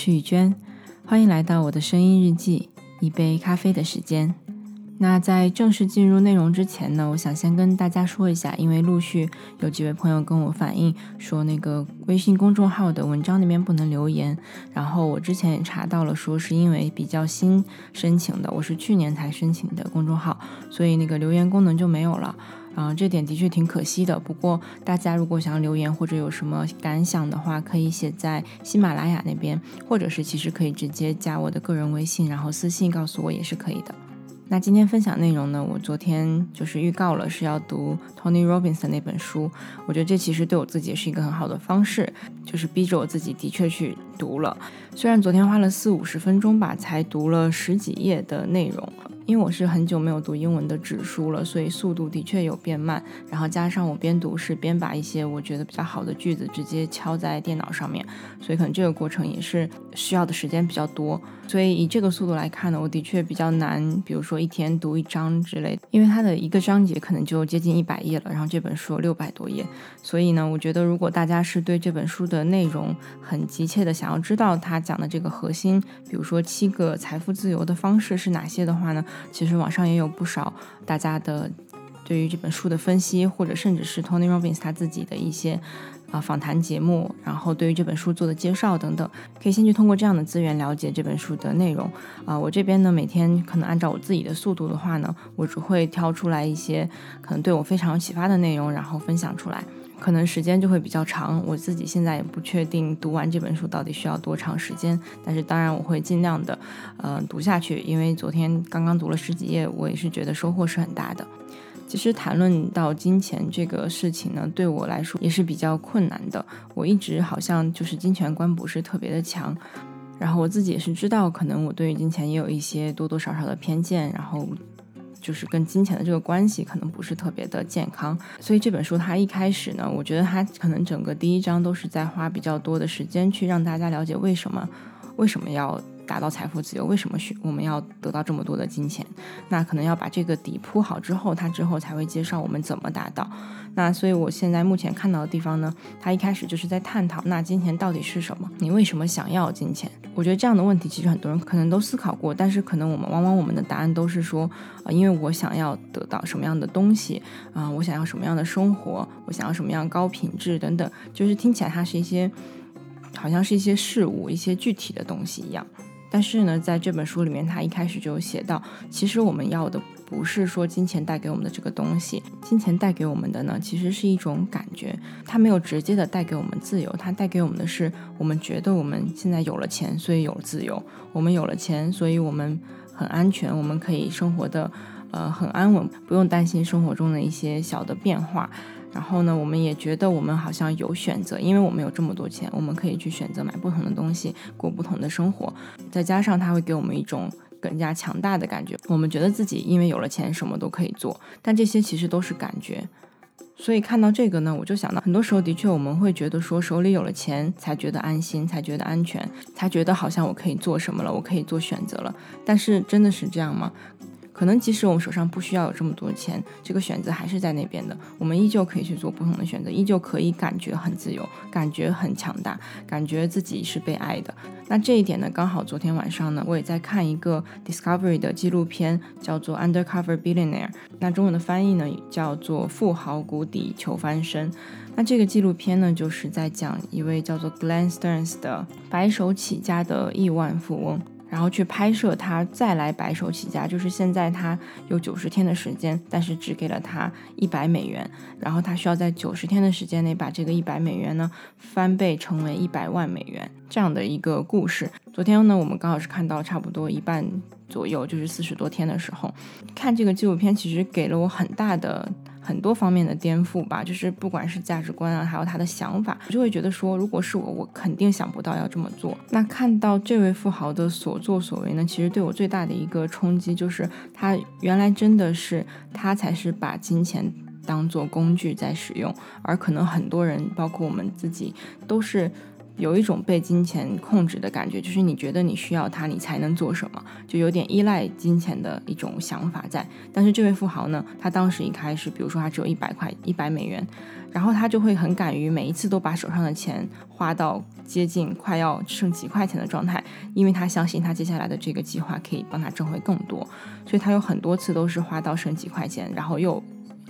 是雨娟，欢迎来到我的声音日记，一杯咖啡的时间。那在正式进入内容之前呢，我想先跟大家说一下，因为陆续有几位朋友跟我反映说，那个微信公众号的文章那边不能留言。然后我之前也查到了，说是因为比较新申请的，我是去年才申请的公众号，所以那个留言功能就没有了。啊，这点的确挺可惜的。不过，大家如果想要留言或者有什么感想的话，可以写在喜马拉雅那边，或者是其实可以直接加我的个人微信，然后私信告诉我也是可以的。那今天分享内容呢，我昨天就是预告了是要读 Tony Robbins 的那本书。我觉得这其实对我自己也是一个很好的方式，就是逼着我自己的确去读了。虽然昨天花了四五十分钟吧，才读了十几页的内容。因为我是很久没有读英文的纸书了，所以速度的确有变慢。然后加上我边读是边把一些我觉得比较好的句子直接敲在电脑上面，所以可能这个过程也是需要的时间比较多。所以以这个速度来看呢，我的确比较难，比如说一天读一章之类的，因为它的一个章节可能就接近一百页了，然后这本书六百多页。所以呢，我觉得如果大家是对这本书的内容很急切的想要知道它讲的这个核心，比如说七个财富自由的方式是哪些的话呢？其实网上也有不少大家的对于这本书的分析，或者甚至是 Tony Robbins 他自己的一些啊访谈节目，然后对于这本书做的介绍等等，可以先去通过这样的资源了解这本书的内容啊。我这边呢，每天可能按照我自己的速度的话呢，我只会挑出来一些可能对我非常有启发的内容，然后分享出来。可能时间就会比较长，我自己现在也不确定读完这本书到底需要多长时间，但是当然我会尽量的，呃，读下去，因为昨天刚刚读了十几页，我也是觉得收获是很大的。其实谈论到金钱这个事情呢，对我来说也是比较困难的，我一直好像就是金钱观不是特别的强，然后我自己也是知道，可能我对于金钱也有一些多多少少的偏见，然后。就是跟金钱的这个关系可能不是特别的健康，所以这本书它一开始呢，我觉得它可能整个第一章都是在花比较多的时间去让大家了解为什么为什么要。达到财富自由，为什么需我们要得到这么多的金钱？那可能要把这个底铺好之后，他之后才会介绍我们怎么达到。那所以我现在目前看到的地方呢，他一开始就是在探讨那金钱到底是什么？你为什么想要金钱？我觉得这样的问题其实很多人可能都思考过，但是可能我们往往我们的答案都是说，呃，因为我想要得到什么样的东西啊，我想要什么样的生活，我想要什么样高品质等等，就是听起来它是一些好像是一些事物、一些具体的东西一样。但是呢，在这本书里面，他一开始就写到，其实我们要的不是说金钱带给我们的这个东西，金钱带给我们的呢，其实是一种感觉，它没有直接的带给我们自由，它带给我们的是，我们觉得我们现在有了钱，所以有了自由，我们有了钱，所以我们很安全，我们可以生活的，呃，很安稳，不用担心生活中的一些小的变化。然后呢，我们也觉得我们好像有选择，因为我们有这么多钱，我们可以去选择买不同的东西，过不同的生活。再加上它会给我们一种更加强大的感觉，我们觉得自己因为有了钱，什么都可以做。但这些其实都是感觉。所以看到这个呢，我就想到，很多时候的确我们会觉得说，手里有了钱才觉得安心，才觉得安全，才觉得好像我可以做什么了，我可以做选择了。但是真的是这样吗？可能即使我们手上不需要有这么多钱，这个选择还是在那边的。我们依旧可以去做不同的选择，依旧可以感觉很自由，感觉很强大，感觉自己是被爱的。那这一点呢，刚好昨天晚上呢，我也在看一个 Discovery 的纪录片，叫做 Undercover Billionaire。那中文的翻译呢，叫做富豪谷底求翻身。那这个纪录片呢，就是在讲一位叫做 Glenn Stearns 的白手起家的亿万富翁。然后去拍摄他再来白手起家，就是现在他有九十天的时间，但是只给了他一百美元，然后他需要在九十天的时间内把这个一百美元呢翻倍成为一百万美元这样的一个故事。昨天呢，我们刚好是看到差不多一半左右，就是四十多天的时候，看这个纪录片，其实给了我很大的。很多方面的颠覆吧，就是不管是价值观啊，还有他的想法，我就会觉得说，如果是我，我肯定想不到要这么做。那看到这位富豪的所作所为呢，其实对我最大的一个冲击就是，他原来真的是他才是把金钱当做工具在使用，而可能很多人，包括我们自己，都是。有一种被金钱控制的感觉，就是你觉得你需要它，你才能做什么，就有点依赖金钱的一种想法在。但是这位富豪呢，他当时一开始，比如说他只有一百块、一百美元，然后他就会很敢于每一次都把手上的钱花到接近快要剩几块钱的状态，因为他相信他接下来的这个计划可以帮他挣回更多，所以他有很多次都是花到剩几块钱，然后又。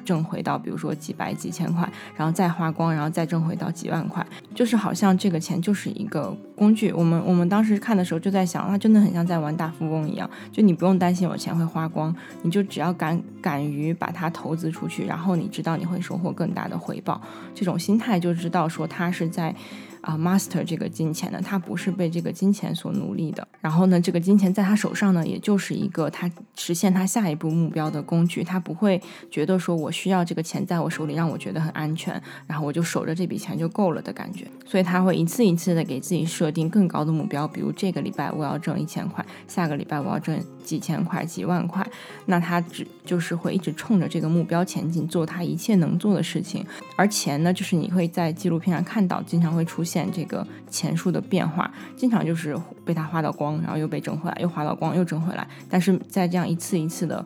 挣回到，比如说几百几千块，然后再花光，然后再挣回到几万块，就是好像这个钱就是一个工具。我们我们当时看的时候就在想，那真的很像在玩大富翁一样，就你不用担心有钱会花光，你就只要敢敢于把它投资出去，然后你知道你会收获更大的回报，这种心态就知道说他是在。啊，master 这个金钱呢，他不是被这个金钱所奴隶的。然后呢，这个金钱在他手上呢，也就是一个他实现他下一步目标的工具。他不会觉得说我需要这个钱在我手里，让我觉得很安全，然后我就守着这笔钱就够了的感觉。所以他会一次一次的给自己设定更高的目标，比如这个礼拜我要挣一千块，下个礼拜我要挣几千块、几万块。那他只就是会一直冲着这个目标前进，做他一切能做的事情。而钱呢，就是你会在纪录片上看到，经常会出现。这个钱数的变化，经常就是被他花到光，然后又被挣回来，又花到光，又挣回来。但是在这样一次一次的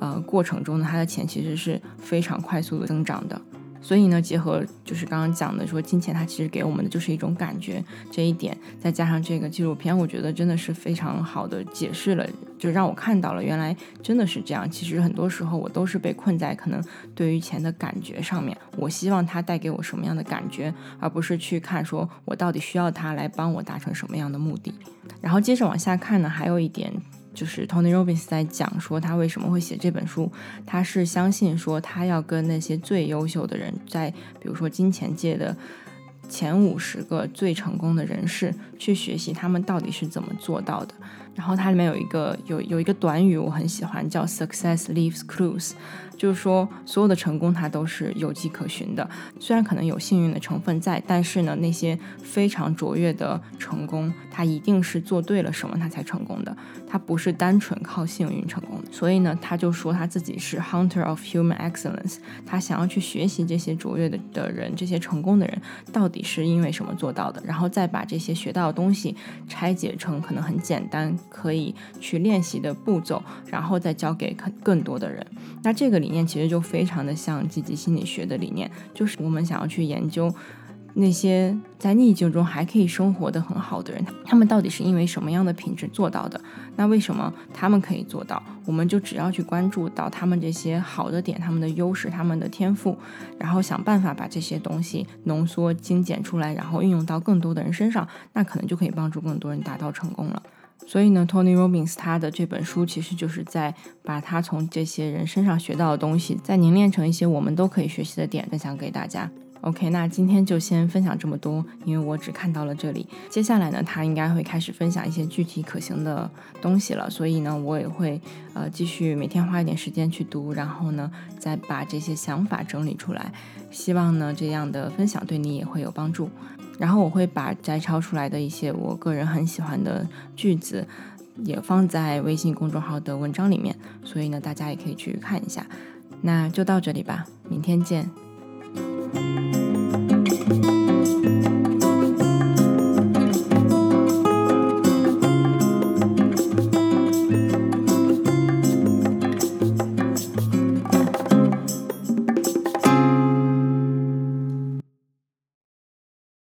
呃过程中呢，他的钱其实是非常快速的增长的。所以呢，结合就是刚刚讲的，说金钱它其实给我们的就是一种感觉，这一点再加上这个纪录片，我觉得真的是非常好的解释了，就让我看到了原来真的是这样。其实很多时候我都是被困在可能对于钱的感觉上面，我希望它带给我什么样的感觉，而不是去看说我到底需要它来帮我达成什么样的目的。然后接着往下看呢，还有一点。就是 Tony Robbins 在讲说他为什么会写这本书，他是相信说他要跟那些最优秀的人，在比如说金钱界的前五十个最成功的人士去学习他们到底是怎么做到的。然后它里面有一个有有一个短语我很喜欢，叫 Success leaves clues。就是说，所有的成功它都是有迹可循的，虽然可能有幸运的成分在，但是呢，那些非常卓越的成功，它一定是做对了什么，它才成功的，它不是单纯靠幸运成功的。所以呢，他就说他自己是 hunter of human excellence，他想要去学习这些卓越的的人，这些成功的人到底是因为什么做到的，然后再把这些学到东西拆解成可能很简单可以去练习的步骤，然后再教给更更多的人。那这个理。念其实就非常的像积极心理学的理念，就是我们想要去研究那些在逆境中还可以生活的很好的人，他们到底是因为什么样的品质做到的？那为什么他们可以做到？我们就只要去关注到他们这些好的点、他们的优势、他们的天赋，然后想办法把这些东西浓缩精简出来，然后运用到更多的人身上，那可能就可以帮助更多人达到成功了。所以呢，Tony Robbins 他的这本书其实就是在把他从这些人身上学到的东西，再凝练成一些我们都可以学习的点，分享给大家。OK，那今天就先分享这么多，因为我只看到了这里。接下来呢，他应该会开始分享一些具体可行的东西了，所以呢，我也会呃继续每天花一点时间去读，然后呢，再把这些想法整理出来。希望呢，这样的分享对你也会有帮助。然后我会把摘抄出来的一些我个人很喜欢的句子，也放在微信公众号的文章里面，所以呢，大家也可以去看一下。那就到这里吧，明天见。